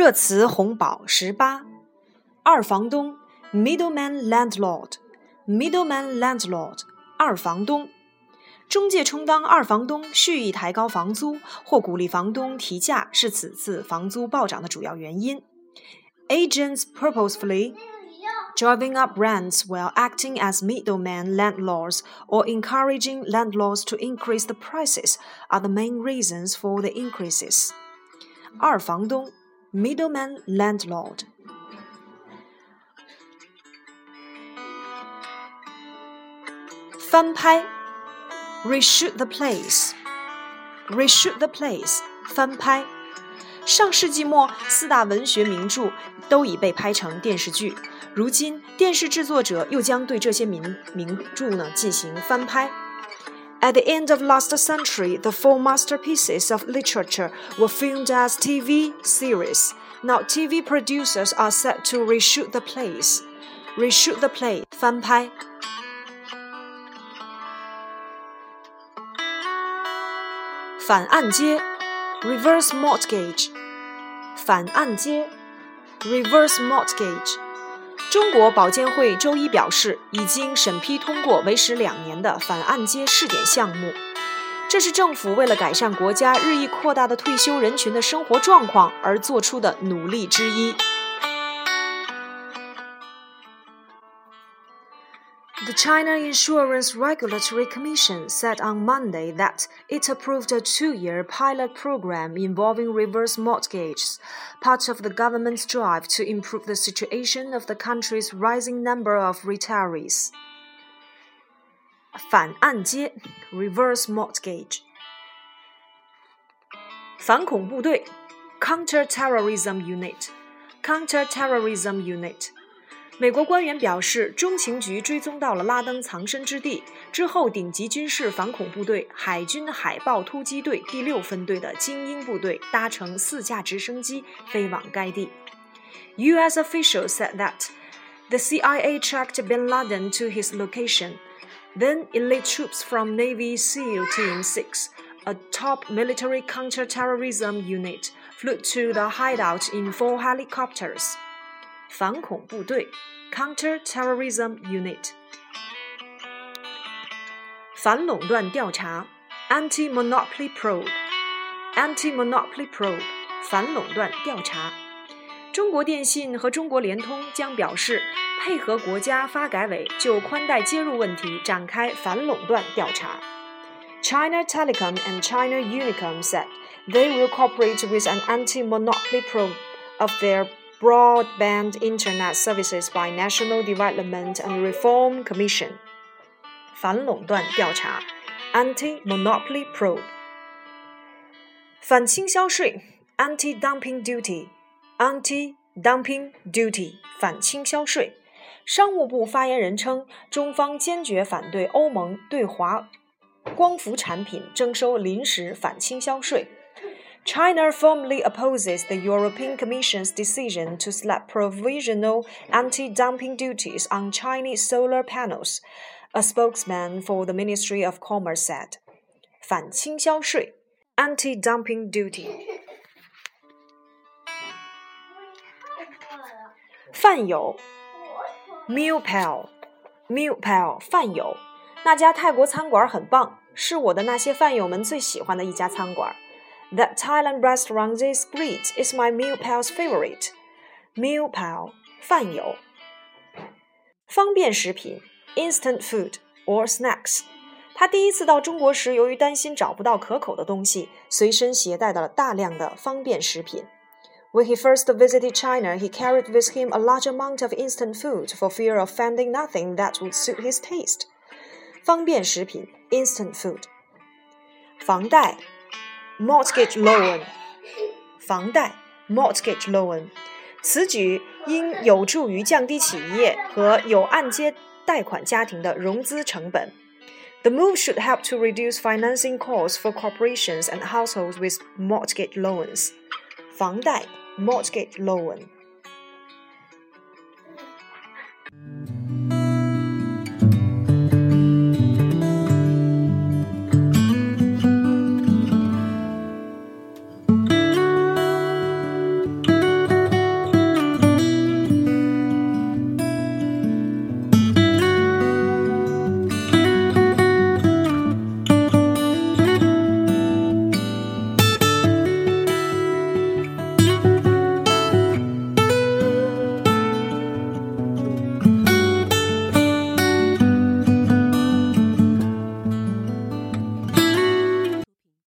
热词红宝十八，二房东 （middleman landlord），middleman landlord，二房东。中介充当二房东，蓄意抬高房租或鼓励房东提价，是此次房租暴涨的主要原因。Agents purposefully driving up rents while acting as middleman landlords or encouraging landlords to increase the prices are the main reasons for the increases. 二房东 middleman landlord. 翻拍 reshoot the place. reshoot the place 翻拍。上世纪末，四大文学名著都已被拍成电视剧。如今，电视制作者又将对这些名名著呢进行翻拍。At the end of last century, the four masterpieces of literature were filmed as TV series. Now, TV producers are set to reshoot the plays. Reshoot the play，翻拍。反按揭，reverse mortgage，反按揭，reverse mortgage。 中国保监会周一表示，已经审批通过为时两年的反按揭试点项目。这是政府为了改善国家日益扩大的退休人群的生活状况而做出的努力之一。The China Insurance Regulatory Commission said on Monday that it approved a two year pilot program involving reverse mortgages, part of the government's drive to improve the situation of the country's rising number of retirees. 反按揭 （reverse mortgage） 反恐部队 （counter-terrorism unit） （counter-terrorism unit） 美国官员表示，中情局追踪到了拉登藏身之地之后，顶级军事反恐部队海军海豹突击队第六分队的精英部队搭乘四架直升机飞往该地。U.S. officials said that the CIA tracked Bin Laden to his location. Then elite troops from Navy SEAL Team 6, a top military counterterrorism unit, flew to the hideout in four helicopters. 反恐部队 Counter-Terrorism Unit，反垄断调查 Anti-Monopoly Probe，Anti-Monopoly Probe，反垄断调查。中国电信和中国联通将表示配合国家发改委就宽带接入问题展开反垄断调查。China Telecom and China Unicom said they will cooperate with an anti-monopoly probe of their Broadband Internet Services by National Development and Reform Commission 反垄断调查 Anti-Monopoly Probe 反倾销税 Anti-Dumping Duty Anti-Dumping Duty 反倾销税。商务部发言人称，中方坚决反对欧盟对华光伏产品征收临时反倾销税。 China firmly opposes the European Commission's decision to slap provisional anti dumping duties on Chinese solar panels, a spokesman for the Ministry of Commerce said. 反倾销税 anti dumping duty. 饭友 meal pal meal pal 饭友，那家泰国餐馆很棒，是我的那些饭友们最喜欢的一家餐馆。 that Thailand restaurant is great. It's my meal pal's favorite. Meal pal 饭友。方便食品 instant food or snacks。他第一次到中国时，由于担心找不到可口的东西，随身携带了大量的方便食品。When he first visited China, he carried with him a large amount of instant food for fear of finding nothing that would suit his taste. 方便食品 instant food。房贷 mortgage loan，房贷 mortgage loan，此举应有助于降低企业和有按揭贷款家庭的融资成本。The move should help to reduce financing costs for corporations and households with mortgage loans. 房贷 mortgage loan。